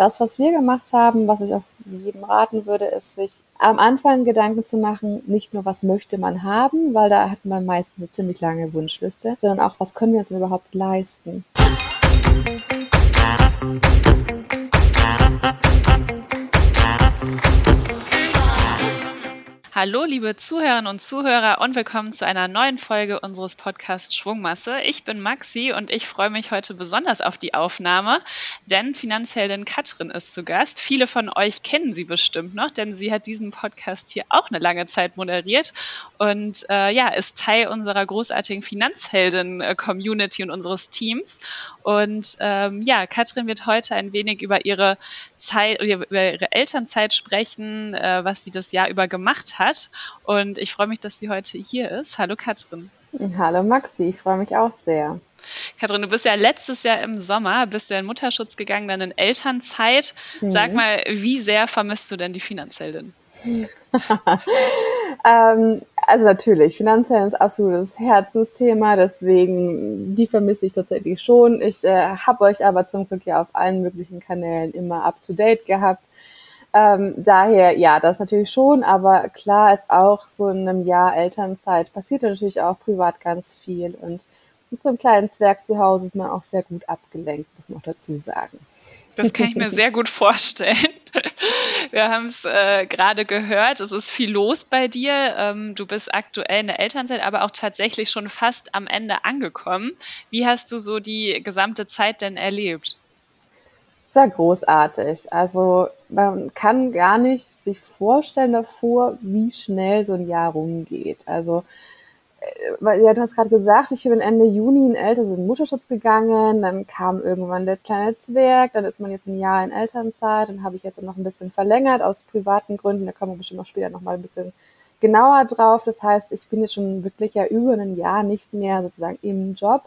das, was wir gemacht haben, was ich auch jedem raten würde, ist, sich am Anfang Gedanken zu machen, nicht nur, was möchte man haben, weil da hat man meistens eine ziemlich lange Wunschliste, sondern auch, was können wir uns überhaupt leisten. Hallo, liebe Zuhörerinnen und Zuhörer und willkommen zu einer neuen Folge unseres Podcasts Schwungmasse. Ich bin Maxi und ich freue mich heute besonders auf die Aufnahme, denn Finanzheldin Katrin ist zu Gast. Viele von euch kennen sie bestimmt noch, denn sie hat diesen Podcast hier auch eine lange Zeit moderiert und äh, ja, ist Teil unserer großartigen Finanzheldin-Community und unseres Teams. Und ähm, ja, Katrin wird heute ein wenig über ihre Zeit, über ihre Elternzeit sprechen, äh, was sie das Jahr über gemacht hat hat. Und ich freue mich, dass sie heute hier ist. Hallo Katrin. Hallo Maxi, ich freue mich auch sehr. Katrin, du bist ja letztes Jahr im Sommer, bist du in Mutterschutz gegangen, dann in Elternzeit. Mhm. Sag mal, wie sehr vermisst du denn die Finanzheldin? ähm, also natürlich, Finanzheldin ist absolutes Herzensthema, deswegen die vermisse ich tatsächlich schon. Ich äh, habe euch aber zum Glück ja auf allen möglichen Kanälen immer up to date gehabt. Ähm, daher, ja, das natürlich schon, aber klar ist auch so in einem Jahr Elternzeit passiert natürlich auch privat ganz viel und mit so einem kleinen Zwerg zu Hause ist man auch sehr gut abgelenkt, muss man auch dazu sagen. Das kann ich mir sehr gut vorstellen. Wir haben es äh, gerade gehört, es ist viel los bei dir. Ähm, du bist aktuell in der Elternzeit, aber auch tatsächlich schon fast am Ende angekommen. Wie hast du so die gesamte Zeit denn erlebt? Sehr großartig. Also man kann gar nicht sich vorstellen davor, wie schnell so ein Jahr rumgeht. Also äh, weil ja, du hast gerade gesagt, ich bin Ende Juni in Eltern in Mutterschutz gegangen, dann kam irgendwann der kleine Zwerg, dann ist man jetzt ein Jahr in Elternzeit, dann habe ich jetzt noch ein bisschen verlängert aus privaten Gründen, da kommen wir bestimmt noch später noch mal ein bisschen genauer drauf. Das heißt, ich bin jetzt schon wirklich ja über ein Jahr nicht mehr sozusagen im Job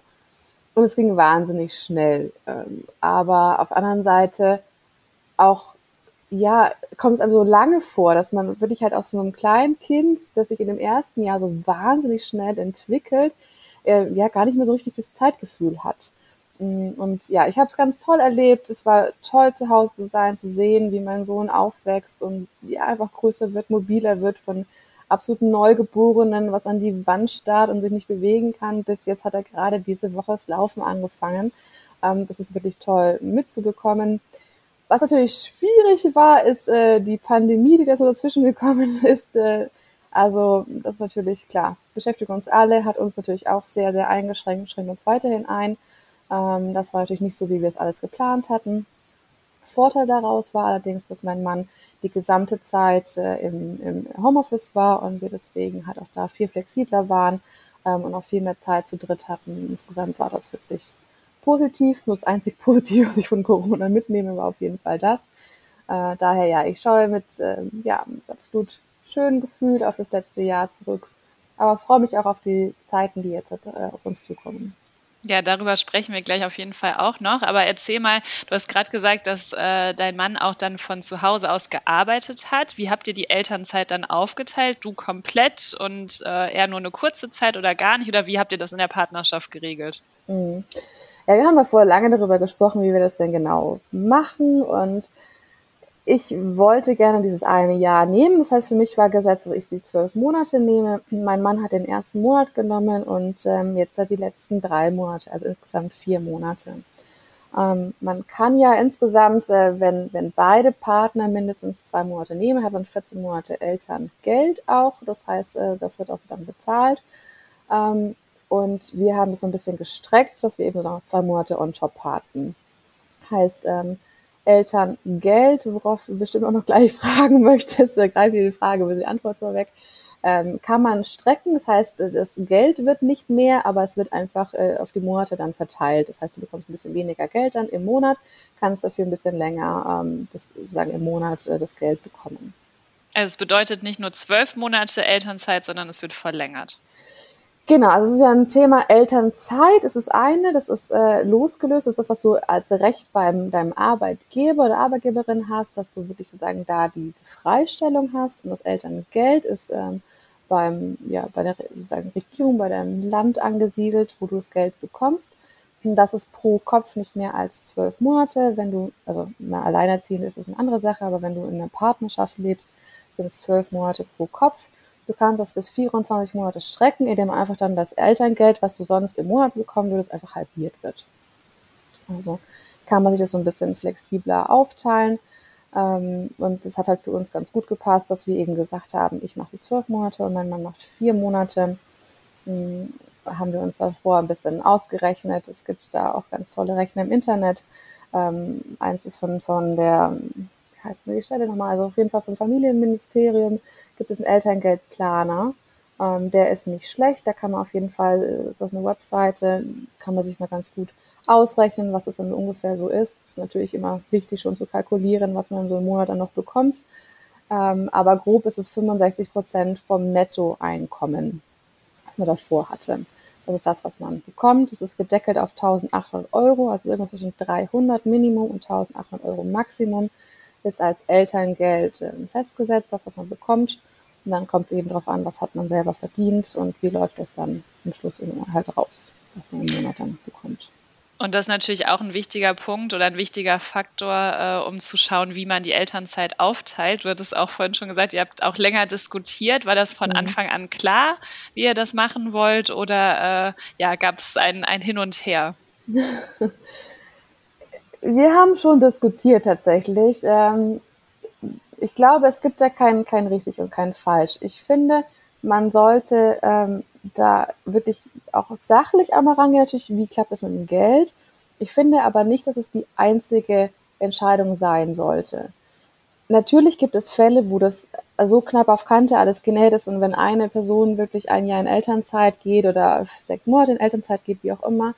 und es ging wahnsinnig schnell. Ähm, aber auf der anderen Seite auch, ja, kommt es einem so lange vor, dass man wirklich halt aus so einem kleinen Kind, das sich in dem ersten Jahr so wahnsinnig schnell entwickelt, äh, ja, gar nicht mehr so richtig das Zeitgefühl hat. Mm, und ja, ich habe es ganz toll erlebt. Es war toll, zu Hause zu sein, zu sehen, wie mein Sohn aufwächst und ja, einfach größer wird, mobiler wird von absoluten Neugeborenen, was an die Wand starrt und sich nicht bewegen kann. Bis jetzt hat er gerade diese Woche das Laufen angefangen. Ähm, das ist wirklich toll mitzubekommen. Was natürlich schwierig war, ist äh, die Pandemie, die da so dazwischen gekommen ist. Äh, also das ist natürlich klar, beschäftigt uns alle, hat uns natürlich auch sehr, sehr eingeschränkt, schränkt uns weiterhin ein. Ähm, das war natürlich nicht so, wie wir es alles geplant hatten. Vorteil daraus war allerdings, dass mein Mann die gesamte Zeit äh, im, im Homeoffice war und wir deswegen halt auch da viel flexibler waren ähm, und auch viel mehr Zeit zu dritt hatten. Insgesamt war das wirklich positiv. Nur das einzig Positive, was ich von Corona mitnehme, war auf jeden Fall das. Äh, daher ja, ich schaue mit äh, ja, absolut schönen Gefühl auf das letzte Jahr zurück, aber freue mich auch auf die Zeiten, die jetzt äh, auf uns zukommen. Ja, darüber sprechen wir gleich auf jeden Fall auch noch. Aber erzähl mal, du hast gerade gesagt, dass äh, dein Mann auch dann von zu Hause aus gearbeitet hat. Wie habt ihr die Elternzeit dann aufgeteilt? Du komplett und äh, er nur eine kurze Zeit oder gar nicht? Oder wie habt ihr das in der Partnerschaft geregelt? Mhm. Ja, wir haben ja vorher lange darüber gesprochen, wie wir das denn genau machen und ich wollte gerne dieses eine Jahr nehmen. Das heißt, für mich war gesetzt, dass ich die zwölf Monate nehme. Mein Mann hat den ersten Monat genommen und ähm, jetzt hat die letzten drei Monate, also insgesamt vier Monate. Ähm, man kann ja insgesamt, äh, wenn, wenn beide Partner mindestens zwei Monate nehmen, hat man 14 Monate Elterngeld auch. Das heißt, äh, das wird auch dann bezahlt. Ähm, und wir haben das so ein bisschen gestreckt, dass wir eben noch zwei Monate on top hatten. Heißt, ähm, Elterngeld, worauf du bestimmt auch noch gleich fragen möchtest, da greife ich die Frage über die Antwort vorweg, ähm, kann man strecken. Das heißt, das Geld wird nicht mehr, aber es wird einfach äh, auf die Monate dann verteilt. Das heißt, du bekommst ein bisschen weniger Geld dann im Monat, kannst dafür ein bisschen länger, ähm, das, sagen im Monat, äh, das Geld bekommen. Also es bedeutet nicht nur zwölf Monate Elternzeit, sondern es wird verlängert. Genau, also es ist ja ein Thema Elternzeit. Es ist eine, das ist äh, losgelöst, das ist das, was du als Recht beim deinem Arbeitgeber oder Arbeitgeberin hast, dass du wirklich sozusagen da diese Freistellung hast. Und das Elterngeld ist ähm, beim, ja, bei der sagen, Regierung, bei deinem Land angesiedelt, wo du das Geld bekommst. Das ist pro Kopf nicht mehr als zwölf Monate. Wenn du, also na, alleinerziehend ist es eine andere Sache, aber wenn du in einer Partnerschaft lebst, sind es zwölf Monate pro Kopf. Du kannst das bis 24 Monate strecken, indem einfach dann das Elterngeld, was du sonst im Monat bekommen würdest, einfach halbiert wird. Also kann man sich das so ein bisschen flexibler aufteilen. Ähm, und es hat halt für uns ganz gut gepasst, dass wir eben gesagt haben, ich mache die zwölf Monate und mein Mann macht vier Monate. Hm, haben wir uns davor ein bisschen ausgerechnet. Es gibt da auch ganz tolle Rechner im Internet. Ähm, eins ist von, von der, heißt die Stelle nochmal, also auf jeden Fall vom Familienministerium gibt es einen Elterngeldplaner. Ähm, der ist nicht schlecht, da kann man auf jeden Fall, äh, ist auf einer Webseite, kann man sich mal ganz gut ausrechnen, was es dann ungefähr so ist. Es ist natürlich immer wichtig, schon zu kalkulieren, was man so im Monat dann noch bekommt. Ähm, aber grob ist es 65 Prozent vom Nettoeinkommen, was man davor hatte. Das ist das, was man bekommt. Es ist gedeckelt auf 1800 Euro, also irgendwas zwischen 300 Minimum und 1800 Euro Maximum ist als Elterngeld äh, festgesetzt, das, was man bekommt. Und dann kommt es eben darauf an, was hat man selber verdient und wie läuft das dann im Schluss halt raus, was man im Monat dann bekommt. Und das ist natürlich auch ein wichtiger Punkt oder ein wichtiger Faktor, äh, um zu schauen, wie man die Elternzeit aufteilt. Du hattest auch vorhin schon gesagt, ihr habt auch länger diskutiert. War das von mhm. Anfang an klar, wie ihr das machen wollt oder äh, ja, gab es ein, ein Hin und Her? Wir haben schon diskutiert tatsächlich. Ähm, ich glaube, es gibt da kein, kein richtig und kein falsch. Ich finde, man sollte ähm, da wirklich auch sachlich einmal rangehen, natürlich, wie klappt das mit dem Geld. Ich finde aber nicht, dass es die einzige Entscheidung sein sollte. Natürlich gibt es Fälle, wo das so knapp auf Kante alles genäht ist und wenn eine Person wirklich ein Jahr in Elternzeit geht oder sechs Monate in Elternzeit geht, wie auch immer,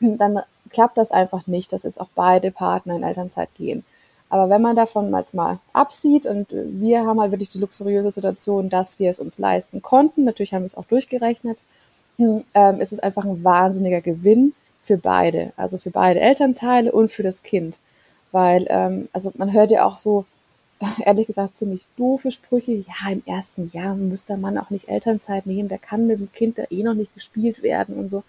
dann klappt das einfach nicht, dass jetzt auch beide Partner in Elternzeit gehen. Aber wenn man davon jetzt mal absieht und wir haben halt wirklich die luxuriöse Situation, dass wir es uns leisten konnten, natürlich haben wir es auch durchgerechnet, hm, ähm, ist es einfach ein wahnsinniger Gewinn für beide, also für beide Elternteile und für das Kind. Weil, ähm, also man hört ja auch so, ehrlich gesagt, ziemlich doofe Sprüche. Ja, im ersten Jahr müsste man auch nicht Elternzeit nehmen, der kann mit dem Kind da eh noch nicht gespielt werden und so.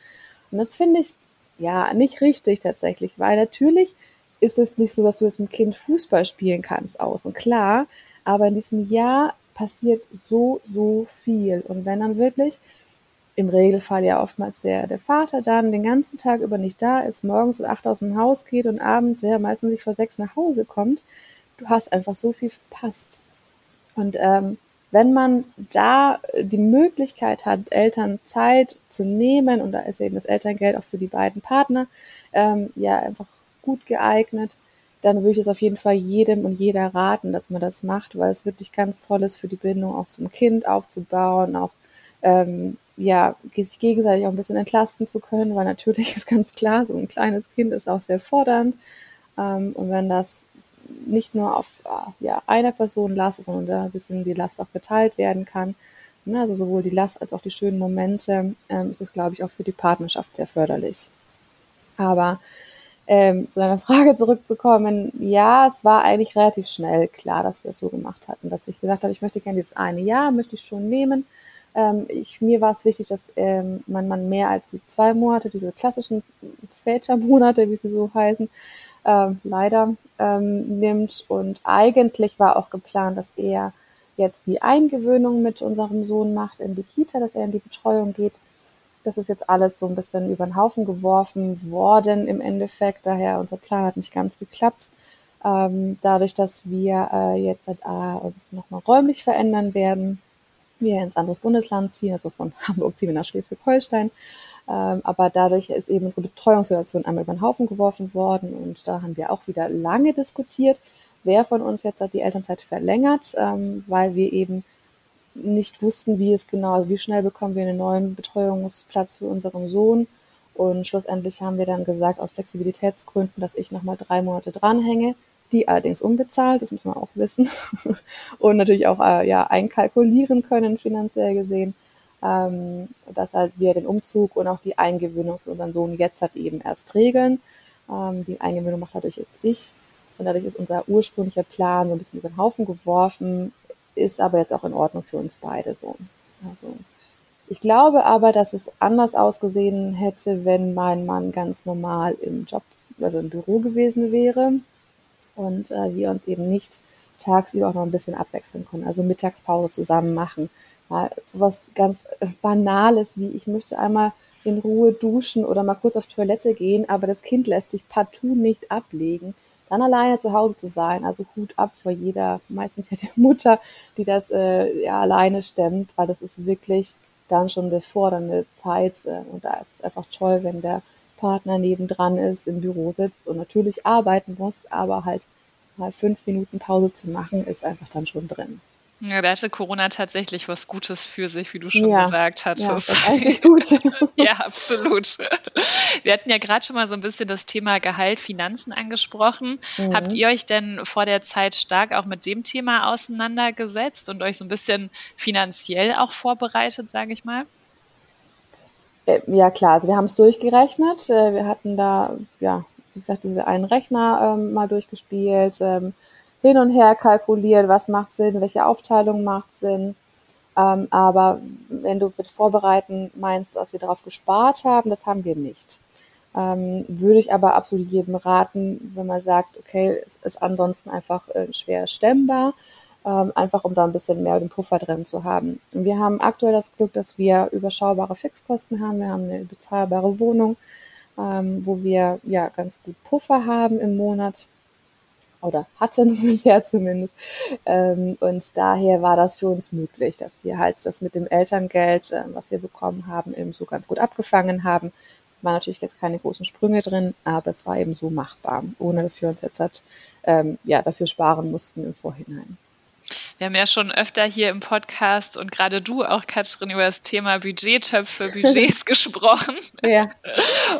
Und das finde ich ja nicht richtig tatsächlich, weil natürlich ist es nicht so, dass du jetzt mit dem Kind Fußball spielen kannst außen, klar, aber in diesem Jahr passiert so, so viel. Und wenn dann wirklich im Regelfall ja oftmals der, der Vater dann den ganzen Tag über nicht da ist, morgens um acht aus dem Haus geht und abends ja meistens nicht vor sechs nach Hause kommt, du hast einfach so viel verpasst. Und ähm, wenn man da die Möglichkeit hat, Eltern Zeit zu nehmen, und da ist eben das Elterngeld auch für die beiden Partner, ähm, ja einfach gut geeignet, dann würde ich es auf jeden Fall jedem und jeder raten, dass man das macht, weil es wirklich ganz toll ist für die Bindung auch zum Kind aufzubauen, auch ähm, ja, sich gegenseitig auch ein bisschen entlasten zu können, weil natürlich ist ganz klar, so ein kleines Kind ist auch sehr fordernd. Ähm, und wenn das nicht nur auf äh, ja, einer Person lastet, sondern da ein bisschen die Last auch geteilt werden kann, ne, also sowohl die Last als auch die schönen Momente, ähm, ist es, glaube ich, auch für die Partnerschaft sehr förderlich. Aber ähm, zu deiner Frage zurückzukommen, ja, es war eigentlich relativ schnell klar, dass wir es so gemacht hatten, dass ich gesagt habe, ich möchte gerne dieses eine Jahr, möchte ich schon nehmen. Ähm, ich, mir war es wichtig, dass ähm, man, man mehr als die zwei Monate, diese klassischen Vätermonate, wie sie so heißen, ähm, leider ähm, nimmt. Und eigentlich war auch geplant, dass er jetzt die Eingewöhnung mit unserem Sohn macht in die Kita, dass er in die Betreuung geht. Das ist jetzt alles so ein bisschen über den Haufen geworfen worden im Endeffekt. Daher unser Plan hat nicht ganz geklappt. Ähm, dadurch, dass wir äh, jetzt halt, äh, ein bisschen nochmal räumlich verändern werden, wir ins anderes Bundesland ziehen, also von Hamburg ziehen wir nach Schleswig-Holstein. Ähm, aber dadurch ist eben unsere Betreuungssituation einmal über den Haufen geworfen worden und da haben wir auch wieder lange diskutiert, wer von uns jetzt halt die Elternzeit verlängert, ähm, weil wir eben nicht wussten, wie es genau, also wie schnell bekommen wir einen neuen Betreuungsplatz für unseren Sohn. Und schlussendlich haben wir dann gesagt, aus Flexibilitätsgründen, dass ich nochmal drei Monate dranhänge, die allerdings unbezahlt, das muss man auch wissen. und natürlich auch äh, ja, einkalkulieren können, finanziell gesehen, ähm, dass halt wir den Umzug und auch die Eingewöhnung für unseren Sohn jetzt halt eben erst regeln. Ähm, die Eingewöhnung macht dadurch jetzt ich. Und dadurch ist unser ursprünglicher Plan so ein bisschen über den Haufen geworfen ist aber jetzt auch in Ordnung für uns beide so. Also Ich glaube aber, dass es anders ausgesehen hätte, wenn mein Mann ganz normal im Job, also im Büro gewesen wäre und äh, wir uns eben nicht tagsüber auch noch ein bisschen abwechseln können, also Mittagspause zusammen machen. Mal sowas ganz Banales wie ich möchte einmal in Ruhe duschen oder mal kurz auf Toilette gehen, aber das Kind lässt sich partout nicht ablegen. Dann alleine zu Hause zu sein, also Hut ab vor jeder, meistens ja der Mutter, die das äh, ja alleine stemmt, weil das ist wirklich dann schon eine fordernde Zeit äh, und da ist es einfach toll, wenn der Partner nebendran ist, im Büro sitzt und natürlich arbeiten muss, aber halt mal fünf Minuten Pause zu machen, ist einfach dann schon drin. Ja, da hatte Corona tatsächlich was Gutes für sich, wie du schon ja, gesagt hattest. Ja, das ist eigentlich gut. ja, absolut. Wir hatten ja gerade schon mal so ein bisschen das Thema Gehalt, Finanzen angesprochen. Mhm. Habt ihr euch denn vor der Zeit stark auch mit dem Thema auseinandergesetzt und euch so ein bisschen finanziell auch vorbereitet, sage ich mal? Äh, ja, klar. Also wir haben es durchgerechnet. Äh, wir hatten da, ja, wie gesagt, diese einen Rechner ähm, mal durchgespielt. Ähm, hin und her kalkuliert, was macht Sinn, welche Aufteilung macht Sinn. Ähm, aber wenn du mit Vorbereiten meinst, dass wir darauf gespart haben, das haben wir nicht. Ähm, würde ich aber absolut jedem raten, wenn man sagt, okay, es ist ansonsten einfach äh, schwer stemmbar, ähm, einfach um da ein bisschen mehr den Puffer drin zu haben. Und wir haben aktuell das Glück, dass wir überschaubare Fixkosten haben. Wir haben eine bezahlbare Wohnung, ähm, wo wir ja ganz gut Puffer haben im Monat oder hatten bisher zumindest. Ähm, und daher war das für uns möglich, dass wir halt das mit dem Elterngeld, äh, was wir bekommen haben, eben so ganz gut abgefangen haben. War natürlich jetzt keine großen Sprünge drin, aber es war eben so machbar, ohne dass wir uns jetzt halt, ähm, ja, dafür sparen mussten im Vorhinein. Wir haben ja schon öfter hier im Podcast und gerade du auch, Katrin, über das Thema Budgettöpfe, Budgets gesprochen. Ja.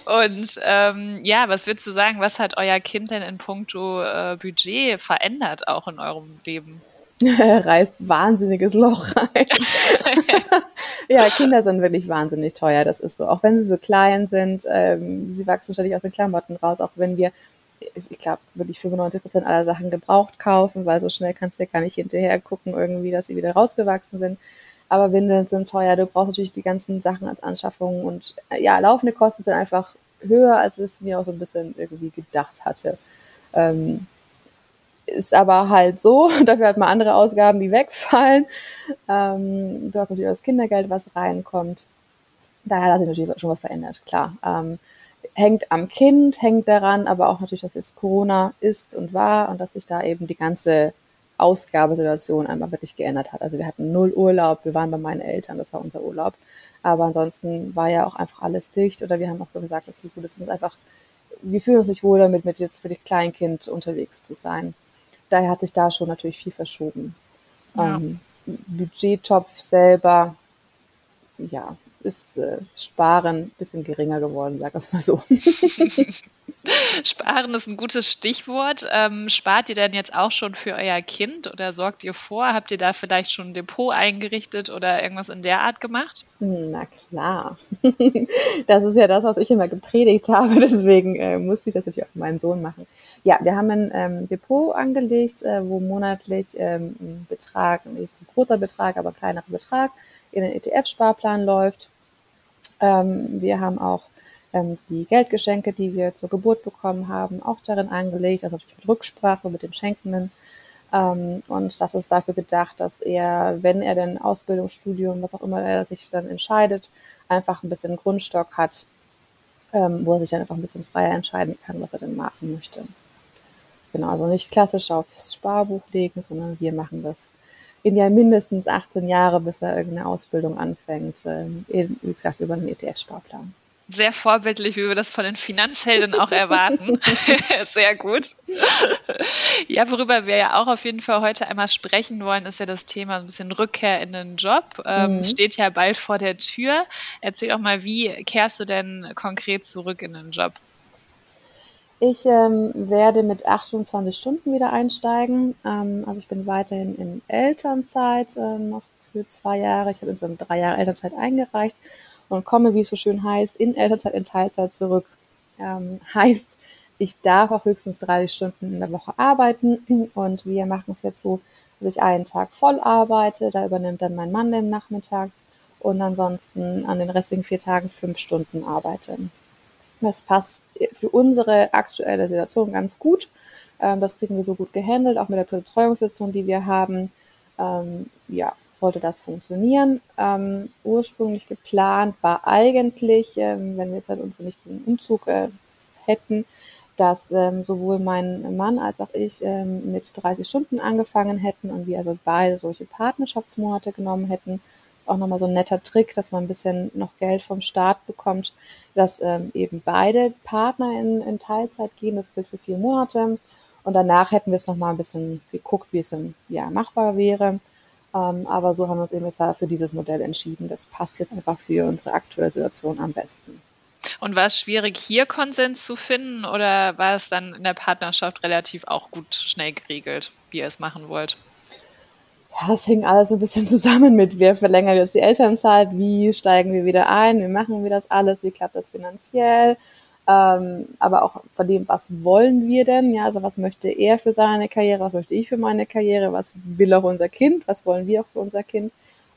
Und ähm, ja, was würdest du sagen, was hat euer Kind denn in puncto äh, Budget verändert, auch in eurem Leben? Er reißt wahnsinniges Loch rein. ja, Kinder sind wirklich wahnsinnig teuer, das ist so. Auch wenn sie so klein sind, ähm, sie wachsen ständig aus den Klamotten raus, auch wenn wir ich glaube, wirklich 95 Prozent aller Sachen gebraucht kaufen, weil so schnell kannst du ja gar nicht hinterher gucken, irgendwie, dass sie wieder rausgewachsen sind. Aber Windeln sind teuer, du brauchst natürlich die ganzen Sachen als Anschaffung und äh, ja, laufende Kosten sind einfach höher, als es mir auch so ein bisschen irgendwie gedacht hatte. Ähm, ist aber halt so, dafür hat man andere Ausgaben, die wegfallen. Ähm, du hast natürlich das Kindergeld, was reinkommt. Daher hat sich natürlich schon was verändert, klar. Ähm, hängt am Kind, hängt daran, aber auch natürlich, dass jetzt Corona ist und war und dass sich da eben die ganze Ausgabesituation einmal wirklich geändert hat. Also wir hatten null Urlaub, wir waren bei meinen Eltern, das war unser Urlaub. Aber ansonsten war ja auch einfach alles dicht oder wir haben auch gesagt, okay, gut, es ist einfach, wir fühlen uns nicht wohl damit, mit jetzt für die Kleinkind unterwegs zu sein. Daher hat sich da schon natürlich viel verschoben. Ja. Ähm, Budgettopf selber, ja, ist äh, Sparen ein bisschen geringer geworden, sag ich mal so. Sparen ist ein gutes Stichwort. Ähm, spart ihr denn jetzt auch schon für euer Kind oder sorgt ihr vor? Habt ihr da vielleicht schon ein Depot eingerichtet oder irgendwas in der Art gemacht? Na klar. Das ist ja das, was ich immer gepredigt habe. Deswegen äh, musste ich das natürlich auch für meinen Sohn machen. Ja, wir haben ein ähm, Depot angelegt, äh, wo monatlich ähm, ein Betrag, nicht ein großer Betrag, aber ein kleinerer Betrag in den ETF-Sparplan läuft. Ähm, wir haben auch ähm, die Geldgeschenke, die wir zur Geburt bekommen haben, auch darin angelegt, also natürlich mit Rücksprache mit dem Schenkenden. Ähm, und das ist dafür gedacht, dass er, wenn er denn Ausbildungsstudium, was auch immer er sich dann entscheidet, einfach ein bisschen Grundstock hat, ähm, wo er sich dann einfach ein bisschen freier entscheiden kann, was er denn machen möchte. Genau, also nicht klassisch aufs Sparbuch legen, sondern wir machen das in ja mindestens 18 Jahre, bis er irgendeine Ausbildung anfängt, ähm, wie gesagt, über einen ETF-Sparplan. Sehr vorbildlich, wie wir das von den Finanzhelden auch erwarten. Sehr gut. Ja, worüber wir ja auch auf jeden Fall heute einmal sprechen wollen, ist ja das Thema ein bisschen Rückkehr in den Job. Ähm, mhm. Steht ja bald vor der Tür. Erzähl doch mal, wie kehrst du denn konkret zurück in den Job? Ich ähm, werde mit 28 Stunden wieder einsteigen. Ähm, also ich bin weiterhin in Elternzeit äh, noch für zwei Jahre. Ich habe insgesamt drei Jahre Elternzeit eingereicht und komme, wie es so schön heißt, in Elternzeit in Teilzeit zurück. Ähm, heißt, ich darf auch höchstens 30 Stunden in der Woche arbeiten und wir machen es jetzt so, dass ich einen Tag voll arbeite. Da übernimmt dann mein Mann den nachmittags und ansonsten an den restlichen vier Tagen fünf Stunden arbeite. Das passt für unsere aktuelle Situation ganz gut. Ähm, das kriegen wir so gut gehandelt, auch mit der Betreuungssituation, die wir haben. Ähm, ja, sollte das funktionieren. Ähm, ursprünglich geplant war eigentlich, ähm, wenn wir jetzt halt uns nicht den Umzug äh, hätten, dass ähm, sowohl mein Mann als auch ich ähm, mit 30 Stunden angefangen hätten und wir also beide solche Partnerschaftsmonate genommen hätten. Auch nochmal so ein netter Trick, dass man ein bisschen noch Geld vom Staat bekommt, dass ähm, eben beide Partner in, in Teilzeit gehen. Das gilt für vier Monate. Und danach hätten wir es nochmal ein bisschen geguckt, wie es im Jahr machbar wäre. Ähm, aber so haben wir uns eben jetzt für dieses Modell entschieden. Das passt jetzt einfach für unsere aktuelle Situation am besten. Und war es schwierig, hier Konsens zu finden oder war es dann in der Partnerschaft relativ auch gut schnell geregelt, wie ihr es machen wollt? Ja, das hing alles ein bisschen zusammen mit, wer verlängert jetzt die Elternzeit, wie steigen wir wieder ein, wie machen wir das alles, wie klappt das finanziell, ähm, aber auch von dem, was wollen wir denn, ja, also was möchte er für seine Karriere, was möchte ich für meine Karriere, was will auch unser Kind, was wollen wir auch für unser Kind?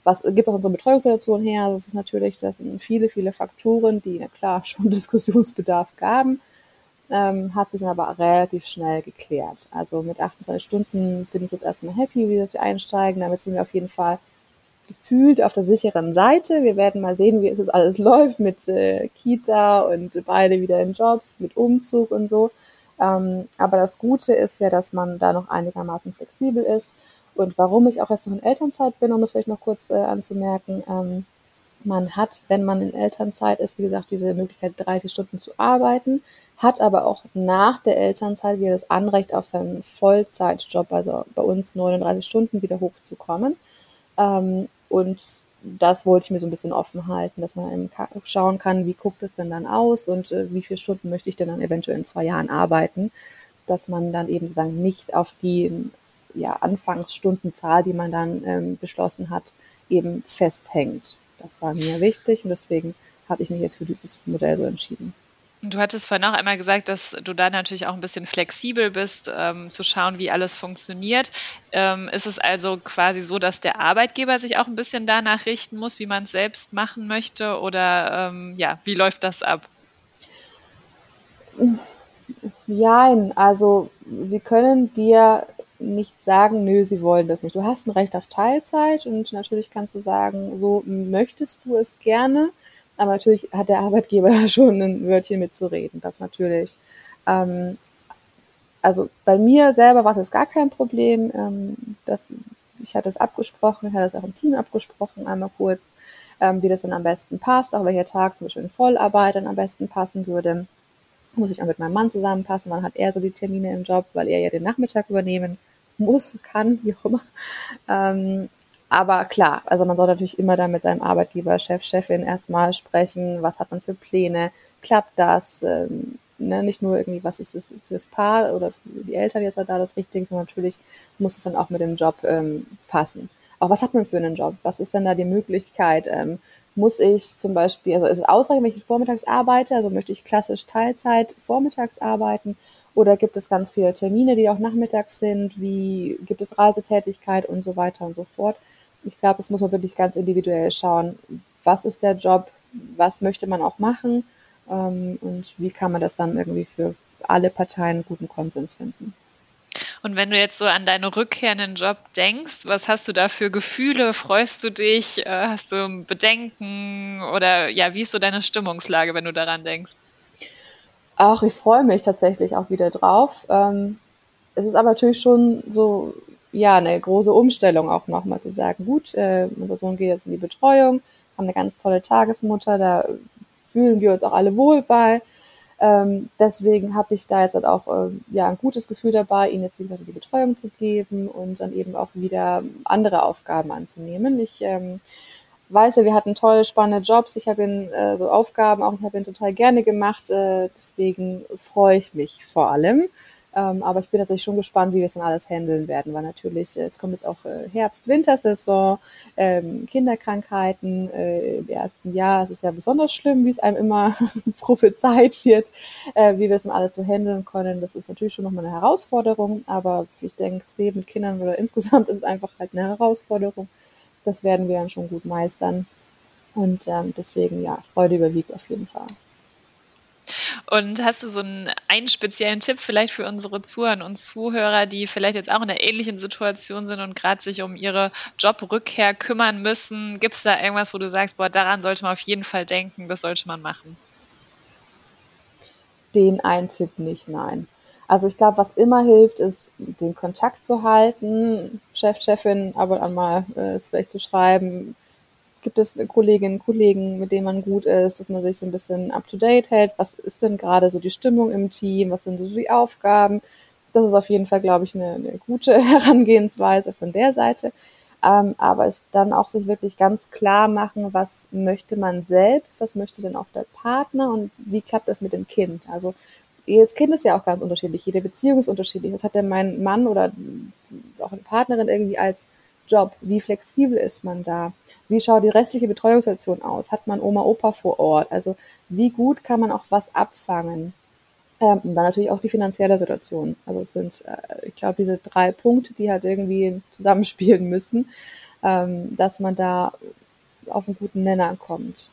Was gibt auch unsere Betreuungssituation her? Das ist natürlich, das sind viele, viele Faktoren, die, na klar, schon Diskussionsbedarf gaben, ähm, hat sich aber relativ schnell geklärt. Also mit 28 Stunden bin ich jetzt erstmal happy, wie wir einsteigen. Damit sind wir auf jeden Fall gefühlt auf der sicheren Seite. Wir werden mal sehen, wie es jetzt alles läuft mit äh, Kita und beide wieder in Jobs, mit Umzug und so. Ähm, aber das Gute ist ja, dass man da noch einigermaßen flexibel ist und warum ich auch erst noch in Elternzeit bin, um das vielleicht noch kurz äh, anzumerken, ähm, man hat, wenn man in Elternzeit ist, wie gesagt, diese Möglichkeit, 30 Stunden zu arbeiten, hat aber auch nach der Elternzeit wieder das Anrecht auf seinen Vollzeitjob, also bei uns 39 Stunden wieder hochzukommen. Ähm, und das wollte ich mir so ein bisschen offen halten, dass man schauen kann, wie guckt es denn dann aus und äh, wie viele Stunden möchte ich denn dann eventuell in zwei Jahren arbeiten, dass man dann eben sozusagen nicht auf die ja, Anfangsstundenzahl, die man dann ähm, beschlossen hat, eben festhängt. Das war mir wichtig und deswegen habe ich mich jetzt für dieses Modell so entschieden. Du hattest vorhin auch einmal gesagt, dass du da natürlich auch ein bisschen flexibel bist, ähm, zu schauen, wie alles funktioniert. Ähm, ist es also quasi so, dass der Arbeitgeber sich auch ein bisschen danach richten muss, wie man es selbst machen möchte? Oder ähm, ja, wie läuft das ab? Nein, also sie können dir nicht sagen, nö, sie wollen das nicht. Du hast ein Recht auf Teilzeit und natürlich kannst du sagen, so möchtest du es gerne, aber natürlich hat der Arbeitgeber schon ein Wörtchen mitzureden. Das natürlich. Ähm, also bei mir selber war es jetzt gar kein Problem. Ähm, dass, ich hatte es abgesprochen, ich hatte es auch im Team abgesprochen, einmal kurz, ähm, wie das dann am besten passt, auch welcher Tag zum Beispiel in Vollarbeit dann am besten passen würde muss ich auch mit meinem Mann zusammenpassen, wann hat er so die Termine im Job, weil er ja den Nachmittag übernehmen muss, kann, wie auch immer. Ähm, aber klar, also man soll natürlich immer dann mit seinem Arbeitgeber, Chef, Chefin erstmal sprechen, was hat man für Pläne, klappt das, ähm, ne? nicht nur irgendwie, was ist das fürs Paar oder für die Eltern jetzt da das Richtige, sondern natürlich muss es dann auch mit dem Job ähm, passen. Auch was hat man für einen Job? Was ist denn da die Möglichkeit? Ähm, muss ich zum Beispiel, also ist es ausreichend, wenn ich vormittags arbeite, also möchte ich klassisch Teilzeit vormittags arbeiten oder gibt es ganz viele Termine, die auch nachmittags sind, wie gibt es Reisetätigkeit und so weiter und so fort. Ich glaube, es muss man wirklich ganz individuell schauen, was ist der Job, was möchte man auch machen ähm, und wie kann man das dann irgendwie für alle Parteien einen guten Konsens finden. Und wenn du jetzt so an deine Rückkehr in den Job denkst, was hast du da für Gefühle? Freust du dich? Äh, hast du Bedenken? Oder ja, wie ist so deine Stimmungslage, wenn du daran denkst? Ach, ich freue mich tatsächlich auch wieder drauf. Ähm, es ist aber natürlich schon so, ja, eine große Umstellung auch nochmal zu sagen, gut, äh, unser Sohn geht jetzt in die Betreuung, haben eine ganz tolle Tagesmutter, da fühlen wir uns auch alle wohl bei. Ähm, deswegen habe ich da jetzt halt auch äh, ja ein gutes Gefühl dabei, ihnen jetzt wie gesagt die Betreuung zu geben und dann eben auch wieder andere Aufgaben anzunehmen. Ich ähm, weiß ja, wir hatten tolle, spannende Jobs. Ich habe ihn äh, so Aufgaben auch, ich habe ihn total gerne gemacht. Äh, deswegen freue ich mich vor allem. Ähm, aber ich bin tatsächlich schon gespannt, wie wir es dann alles handeln werden, weil natürlich, äh, jetzt kommt jetzt auch äh, Herbst, Wintersaison, ähm, Kinderkrankheiten äh, im ersten Jahr. Es ist ja besonders schlimm, wie es einem immer prophezeit wird, äh, wie wir es dann alles so handeln können. Das ist natürlich schon nochmal eine Herausforderung, aber ich denke, das Leben mit Kindern oder insgesamt ist es einfach halt eine Herausforderung. Das werden wir dann schon gut meistern. Und ähm, deswegen, ja, Freude überwiegt auf jeden Fall. Und hast du so einen, einen speziellen Tipp vielleicht für unsere Zuhörer und Zuhörer, die vielleicht jetzt auch in einer ähnlichen Situation sind und gerade sich um ihre Jobrückkehr kümmern müssen? Gibt es da irgendwas, wo du sagst, boah, daran sollte man auf jeden Fall denken, das sollte man machen? Den einen Tipp nicht, nein. Also ich glaube, was immer hilft, ist, den Kontakt zu halten, Chef, Chefin ab und an mal äh, es vielleicht zu schreiben, Gibt es Kolleginnen und Kollegen, mit denen man gut ist, dass man sich so ein bisschen up-to-date hält? Was ist denn gerade so die Stimmung im Team? Was sind so die Aufgaben? Das ist auf jeden Fall, glaube ich, eine, eine gute Herangehensweise von der Seite. Ähm, aber es dann auch sich wirklich ganz klar machen, was möchte man selbst, was möchte denn auch der Partner und wie klappt das mit dem Kind? Also jedes Kind ist ja auch ganz unterschiedlich, jede Beziehung ist unterschiedlich. Was hat denn mein Mann oder auch eine Partnerin irgendwie als Job? Wie flexibel ist man da? Wie schaut die restliche Betreuungssituation aus? Hat man Oma, Opa vor Ort? Also wie gut kann man auch was abfangen? Ähm, und dann natürlich auch die finanzielle Situation. Also es sind, äh, ich glaube, diese drei Punkte, die halt irgendwie zusammenspielen müssen, ähm, dass man da auf einen guten Nenner kommt.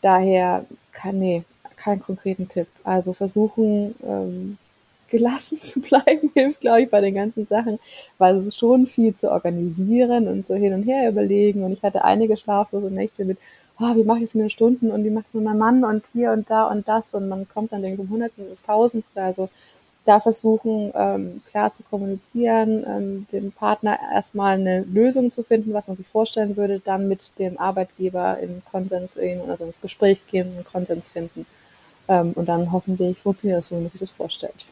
Daher kann, nee, keinen konkreten Tipp. Also versuchen, ähm, gelassen zu bleiben, hilft, glaube ich, bei den ganzen Sachen, weil es ist schon viel zu organisieren und so hin und her überlegen. Und ich hatte einige schlaflose Nächte mit, oh, wie mache ich es mit den Stunden und wie mache ich es mit meinem Mann und hier und da und das. Und man kommt dann irgendwie um Hundertstel bis Tausendste. Also da versuchen, ähm, klar zu kommunizieren, ähm, dem Partner erstmal eine Lösung zu finden, was man sich vorstellen würde, dann mit dem Arbeitgeber in Konsens gehen, also ins Gespräch gehen und Konsens finden. Ähm, und dann hoffentlich funktioniert das so, wie man sich das vorstellt.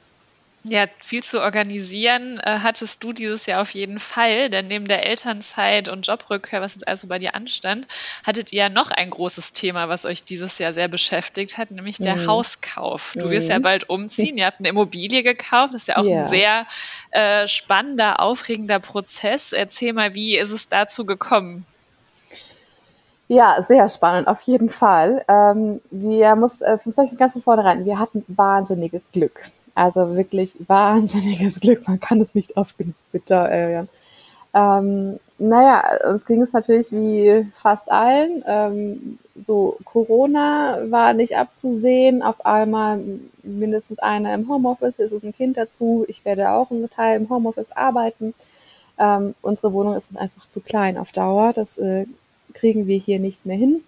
Ja, viel zu organisieren äh, hattest du dieses Jahr auf jeden Fall, denn neben der Elternzeit und Jobrückkehr, was jetzt also bei dir anstand, hattet ihr ja noch ein großes Thema, was euch dieses Jahr sehr beschäftigt hat, nämlich der mhm. Hauskauf. Du wirst ja mhm. bald umziehen, ihr habt eine Immobilie gekauft, das ist ja auch ja. ein sehr äh, spannender, aufregender Prozess. Erzähl mal, wie ist es dazu gekommen? Ja, sehr spannend, auf jeden Fall. Ähm, wir muss äh, vielleicht ganz von vornherein, wir hatten wahnsinniges Glück. Also wirklich wahnsinniges Glück. Man kann es nicht oft genug beteuern. Ähm, naja, es ging es natürlich wie fast allen. Ähm, so Corona war nicht abzusehen. Auf einmal mindestens einer im Homeoffice. Es ist ein Kind dazu. Ich werde auch einen Teil im Homeoffice arbeiten. Ähm, unsere Wohnung ist einfach zu klein auf Dauer. Das äh, kriegen wir hier nicht mehr hin.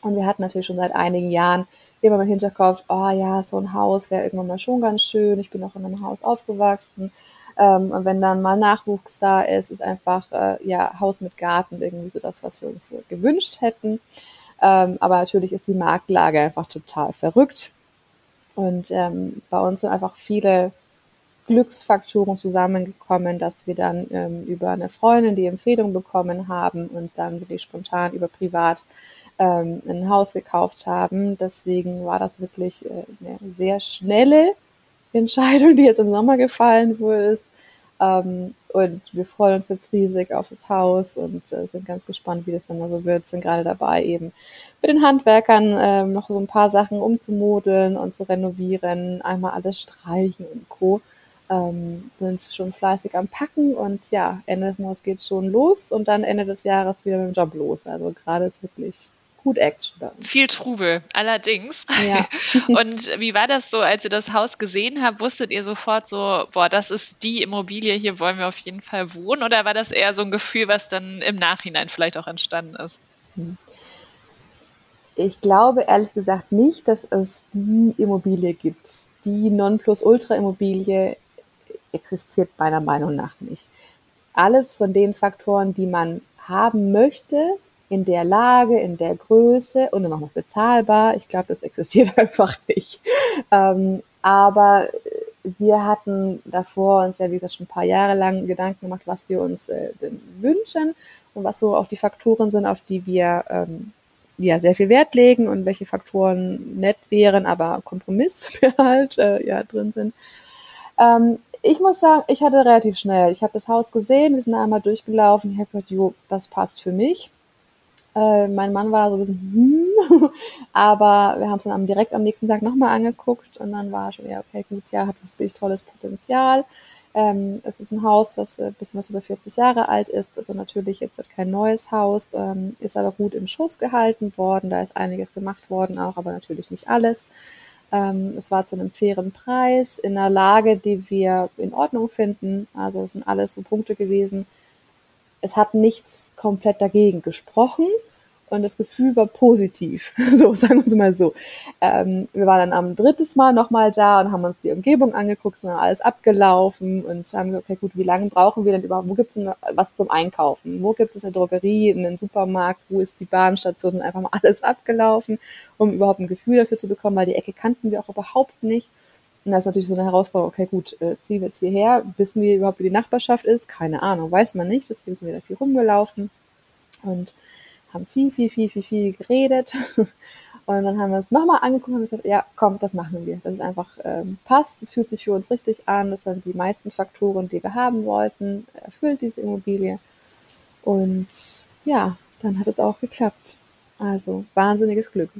Und wir hatten natürlich schon seit einigen Jahren immer im Hinterkopf, oh ja, so ein Haus wäre irgendwann mal schon ganz schön. Ich bin auch in einem Haus aufgewachsen. Ähm, und wenn dann mal Nachwuchs da ist, ist einfach äh, ja Haus mit Garten irgendwie so das, was wir uns äh, gewünscht hätten. Ähm, aber natürlich ist die Marktlage einfach total verrückt. Und ähm, bei uns sind einfach viele Glücksfaktoren zusammengekommen, dass wir dann ähm, über eine Freundin die Empfehlung bekommen haben und dann wirklich spontan über privat ähm, ein Haus gekauft haben. Deswegen war das wirklich äh, eine sehr schnelle Entscheidung, die jetzt im Sommer gefallen wurde. Ähm, und wir freuen uns jetzt riesig auf das Haus und äh, sind ganz gespannt, wie das dann so wird. Sind gerade dabei, eben mit den Handwerkern äh, noch so ein paar Sachen umzumodeln und zu renovieren, einmal alles streichen und Co. Ähm, sind schon fleißig am Packen und ja, Ende des Monats geht's schon los und dann Ende des Jahres wieder mit dem Job los. Also gerade ist wirklich gut Action da. Viel Trubel, allerdings. Ja. und wie war das so, als ihr das Haus gesehen habt? Wusstet ihr sofort so, boah, das ist die Immobilie, hier wollen wir auf jeden Fall wohnen? Oder war das eher so ein Gefühl, was dann im Nachhinein vielleicht auch entstanden ist? Hm. Ich glaube ehrlich gesagt nicht, dass es die Immobilie gibt. Die Nonplusultra-Immobilie existiert meiner Meinung nach nicht. Alles von den Faktoren, die man haben möchte, in der Lage, in der Größe und dann auch noch bezahlbar. Ich glaube, das existiert einfach nicht. Ähm, aber wir hatten davor uns ja, wie gesagt, schon ein paar Jahre lang Gedanken gemacht, was wir uns äh, wünschen und was so auch die Faktoren sind, auf die wir ähm, ja sehr viel Wert legen und welche Faktoren nett wären, aber Kompromiss halt äh, ja drin sind. Ähm, ich muss sagen, ich hatte relativ schnell. Ich habe das Haus gesehen, wir sind einmal durchgelaufen. Ich habe gedacht, jo, das passt für mich. Äh, mein Mann war so ein bisschen, hm, aber wir haben es dann direkt am nächsten Tag nochmal angeguckt und dann war schon, ja, okay, gut, ja, hat wirklich tolles Potenzial. Ähm, es ist ein Haus, was ein äh, bisschen was über 40 Jahre alt ist, also natürlich jetzt kein neues Haus, ähm, ist aber gut im Schuss gehalten worden, da ist einiges gemacht worden auch, aber natürlich nicht alles. Ähm, es war zu einem fairen Preis, in einer Lage, die wir in Ordnung finden, also es sind alles so Punkte gewesen. Es hat nichts komplett dagegen gesprochen, und das Gefühl war positiv. so, sagen wir es mal so. Ähm, wir waren dann am drittes Mal nochmal da und haben uns die Umgebung angeguckt, sind alles abgelaufen und haben gesagt, okay, gut, wie lange brauchen wir denn überhaupt, wo gibt es was zum Einkaufen? Wo gibt es eine Drogerie, einen Supermarkt, wo ist die Bahnstation und einfach mal alles abgelaufen, um überhaupt ein Gefühl dafür zu bekommen, weil die Ecke kannten wir auch überhaupt nicht. Und das ist natürlich so eine Herausforderung, okay, gut, äh, ziehen wir jetzt hierher, wissen wir überhaupt, wie die Nachbarschaft ist? Keine Ahnung, weiß man nicht, deswegen sind wir da viel rumgelaufen. Und haben viel, viel, viel, viel, viel geredet. Und dann haben wir es nochmal angeguckt und gesagt, ja, komm, das machen wir. Das ist einfach ähm, passt, es fühlt sich für uns richtig an. Das sind die meisten Faktoren, die wir haben wollten, erfüllt diese Immobilie. Und ja, dann hat es auch geklappt. Also wahnsinniges Glück.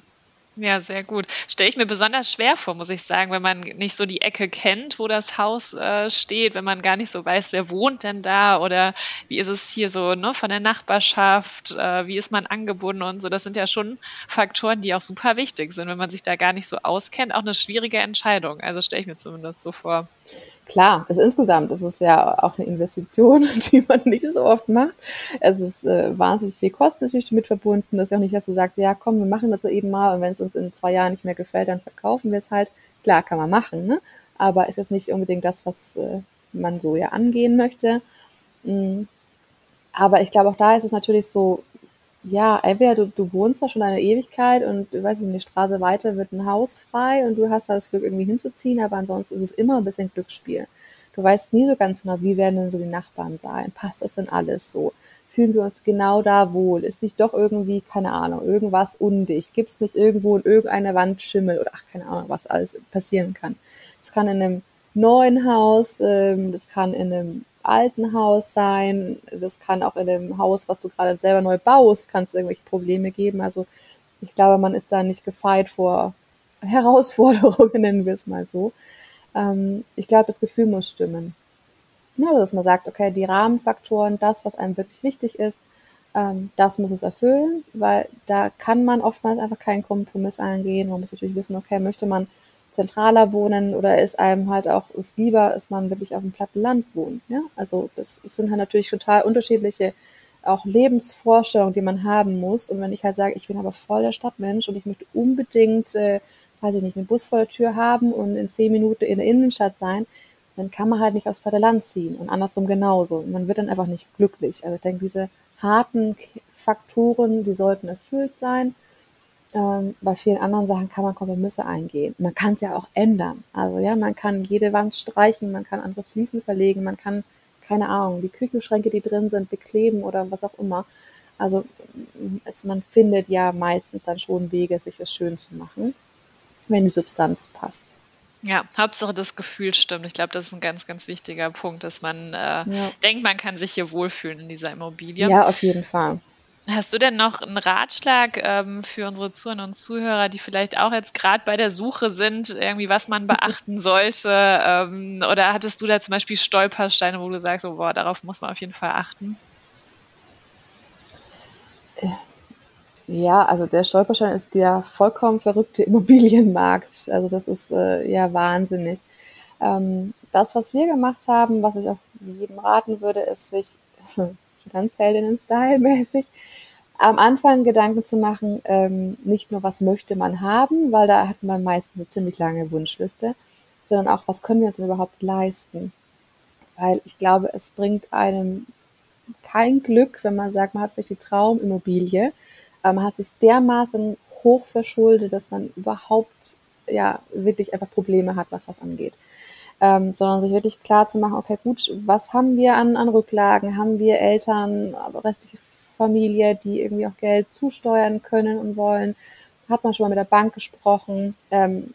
Ja, sehr gut. Stelle ich mir besonders schwer vor, muss ich sagen, wenn man nicht so die Ecke kennt, wo das Haus äh, steht, wenn man gar nicht so weiß, wer wohnt denn da oder wie ist es hier so ne, von der Nachbarschaft, äh, wie ist man angebunden und so. Das sind ja schon Faktoren, die auch super wichtig sind, wenn man sich da gar nicht so auskennt. Auch eine schwierige Entscheidung. Also stelle ich mir zumindest so vor. Klar, also insgesamt ist ja auch eine Investition, die man nicht so oft macht. Es ist äh, wahnsinnig viel Kosten natürlich mit verbunden. Das ist ja auch nicht, dass du sagst, ja komm, wir machen das eben mal und wenn es uns in zwei Jahren nicht mehr gefällt, dann verkaufen wir es halt. Klar, kann man machen, ne? aber ist jetzt nicht unbedingt das, was äh, man so ja angehen möchte. Mhm. Aber ich glaube, auch da ist es natürlich so, ja, entweder du, du wohnst da schon eine Ewigkeit und du weißt, in die Straße weiter wird ein Haus frei und du hast da das Glück irgendwie hinzuziehen, aber ansonsten ist es immer ein bisschen Glücksspiel. Du weißt nie so ganz genau, wie werden denn so die Nachbarn sein? Passt das denn alles so? Fühlen wir uns genau da wohl? Ist nicht doch irgendwie, keine Ahnung, irgendwas undicht? Gibt es nicht irgendwo in irgendeiner Wand Schimmel oder ach, keine Ahnung, was alles passieren kann? Das kann in einem neuen Haus, ähm, das kann in einem alten Haus sein, das kann auch in dem Haus, was du gerade selber neu baust, kann es irgendwelche Probleme geben. Also ich glaube, man ist da nicht gefeit vor Herausforderungen, nennen wir es mal so. Ähm, ich glaube, das Gefühl muss stimmen. Ja, also dass man sagt, okay, die Rahmenfaktoren, das, was einem wirklich wichtig ist, ähm, das muss es erfüllen, weil da kann man oftmals einfach keinen Kompromiss eingehen. Man muss natürlich wissen, okay, möchte man zentraler wohnen oder ist einem halt auch ist lieber, ist man wirklich auf dem platten Land wohnt. Ja? Also das, sind halt natürlich total unterschiedliche auch Lebensvorstellungen, die man haben muss. Und wenn ich halt sage, ich bin aber voll der Stadtmensch und ich möchte unbedingt, äh, weiß ich nicht, einen Bus vor der Tür haben und in zehn Minuten in der Innenstadt sein, dann kann man halt nicht aufs platte Land ziehen und andersrum genauso. Man wird dann einfach nicht glücklich. Also ich denke, diese harten Faktoren, die sollten erfüllt sein. Ähm, bei vielen anderen Sachen kann man Kompromisse eingehen. Man kann es ja auch ändern. Also ja, man kann jede Wand streichen, man kann andere Fliesen verlegen, man kann, keine Ahnung, die Küchenschränke, die drin sind, bekleben oder was auch immer. Also es, man findet ja meistens dann schon Wege, sich das schön zu machen, wenn die Substanz passt. Ja, Hauptsache das Gefühl stimmt. Ich glaube, das ist ein ganz, ganz wichtiger Punkt, dass man äh, ja. denkt, man kann sich hier wohlfühlen in dieser Immobilie. Ja, auf jeden Fall. Hast du denn noch einen Ratschlag ähm, für unsere Zuhörer und Zuhörer, die vielleicht auch jetzt gerade bei der Suche sind, irgendwie was man beachten sollte? Ähm, oder hattest du da zum Beispiel Stolpersteine, wo du sagst, oh, boah, darauf muss man auf jeden Fall achten? Ja, also der Stolperstein ist der vollkommen verrückte Immobilienmarkt. Also das ist äh, ja wahnsinnig. Ähm, das, was wir gemacht haben, was ich auch jedem raten würde, ist sich Finanzheldinnen-Style mäßig am Anfang Gedanken zu machen, ähm, nicht nur, was möchte man haben, weil da hat man meistens eine ziemlich lange Wunschliste, sondern auch, was können wir uns überhaupt leisten? Weil ich glaube, es bringt einem kein Glück, wenn man sagt, man hat vielleicht die Traumimmobilie, aber man hat sich dermaßen hoch verschuldet, dass man überhaupt ja wirklich einfach Probleme hat, was das angeht ähm, sondern sich wirklich klar zu machen, okay, gut, was haben wir an, an Rücklagen? Haben wir Eltern, restliche Familie, die irgendwie auch Geld zusteuern können und wollen? Hat man schon mal mit der Bank gesprochen? Ähm,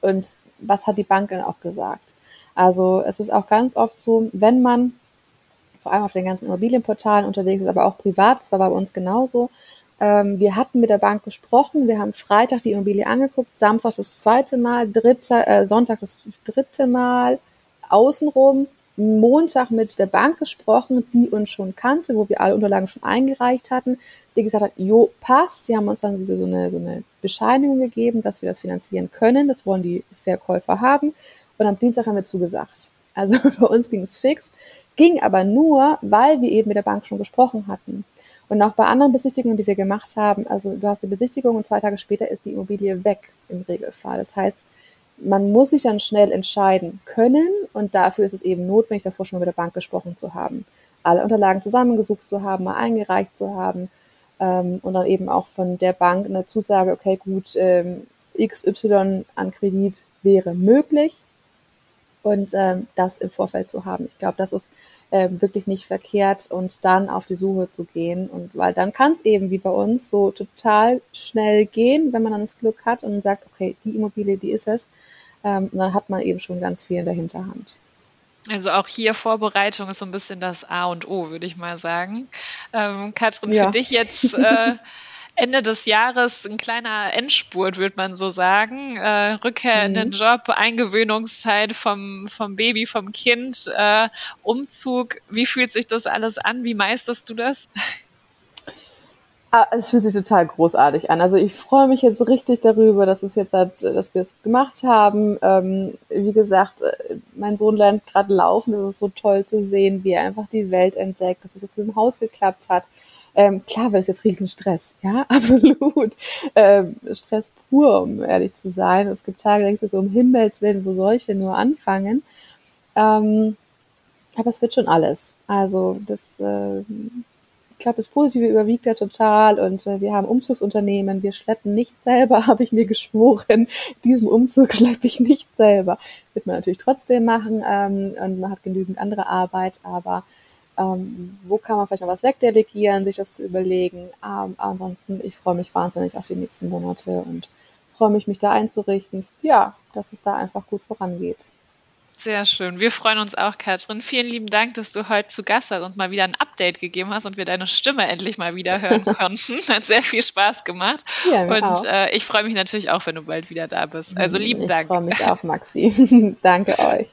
und was hat die Bank dann auch gesagt? Also es ist auch ganz oft so, wenn man vor allem auf den ganzen Immobilienportalen unterwegs ist, aber auch privat, das war bei uns genauso, ähm, wir hatten mit der Bank gesprochen, wir haben Freitag die Immobilie angeguckt, Samstag das zweite Mal, dritte, äh, Sonntag das dritte Mal, außenrum Montag mit der Bank gesprochen, die uns schon kannte, wo wir alle Unterlagen schon eingereicht hatten, die gesagt hat, jo, passt. Sie haben uns dann diese, so, eine, so eine Bescheinigung gegeben, dass wir das finanzieren können. Das wollen die Verkäufer haben. Und am Dienstag haben wir zugesagt. Also bei uns ging es fix, ging aber nur, weil wir eben mit der Bank schon gesprochen hatten. Und auch bei anderen Besichtigungen, die wir gemacht haben, also du hast die Besichtigung und zwei Tage später ist die Immobilie weg im Regelfall. Das heißt, man muss sich dann schnell entscheiden können und dafür ist es eben notwendig, davor schon mal mit der Bank gesprochen zu haben, alle Unterlagen zusammengesucht zu haben, mal eingereicht zu haben ähm, und dann eben auch von der Bank eine Zusage, okay, gut, ähm, XY an Kredit wäre möglich und ähm, das im Vorfeld zu haben. Ich glaube, das ist ähm, wirklich nicht verkehrt und dann auf die Suche zu gehen und weil dann kann es eben wie bei uns so total schnell gehen, wenn man dann das Glück hat und sagt, okay, die Immobilie, die ist es ähm, dann hat man eben schon ganz viel in der Hinterhand. Also auch hier Vorbereitung ist so ein bisschen das A und O, würde ich mal sagen. Ähm, Katrin, ja. für dich jetzt äh, Ende des Jahres ein kleiner Endspurt, würde man so sagen. Äh, Rückkehr mhm. in den Job, Eingewöhnungszeit vom, vom Baby, vom Kind, äh, Umzug. Wie fühlt sich das alles an? Wie meisterst du das? Ah, es fühlt sich total großartig an. Also ich freue mich jetzt richtig darüber, dass es jetzt hat, dass wir es gemacht haben. Ähm, wie gesagt, äh, mein Sohn lernt gerade laufen. Es ist so toll zu sehen, wie er einfach die Welt entdeckt, dass es jetzt im Haus geklappt hat. Ähm, klar wäre es jetzt Riesenstress, ja, absolut. Ähm, Stress pur, um ehrlich zu sein. Es gibt Tage, da denkst du so um Himmels Willen, wo soll ich denn nur anfangen? Ähm, aber es wird schon alles. Also das äh, ich glaube, das Positive überwiegt ja total und äh, wir haben Umzugsunternehmen, wir schleppen nicht selber, habe ich mir geschworen. Diesem Umzug schleppe ich nicht selber. Wird man natürlich trotzdem machen ähm, und man hat genügend andere Arbeit, aber ähm, wo kann man vielleicht noch was wegdelegieren, sich das zu überlegen. Ähm, ansonsten, ich freue mich wahnsinnig auf die nächsten Monate und freue mich, mich da einzurichten. Ja, dass es da einfach gut vorangeht. Sehr schön. Wir freuen uns auch, Katrin. Vielen lieben Dank, dass du heute zu Gast warst und mal wieder ein Update gegeben hast und wir deine Stimme endlich mal wieder hören konnten. Hat sehr viel Spaß gemacht. Ja, und äh, ich freue mich natürlich auch, wenn du bald wieder da bist. Also lieben ich Dank. Ich freue mich auch, Maxi. Danke euch.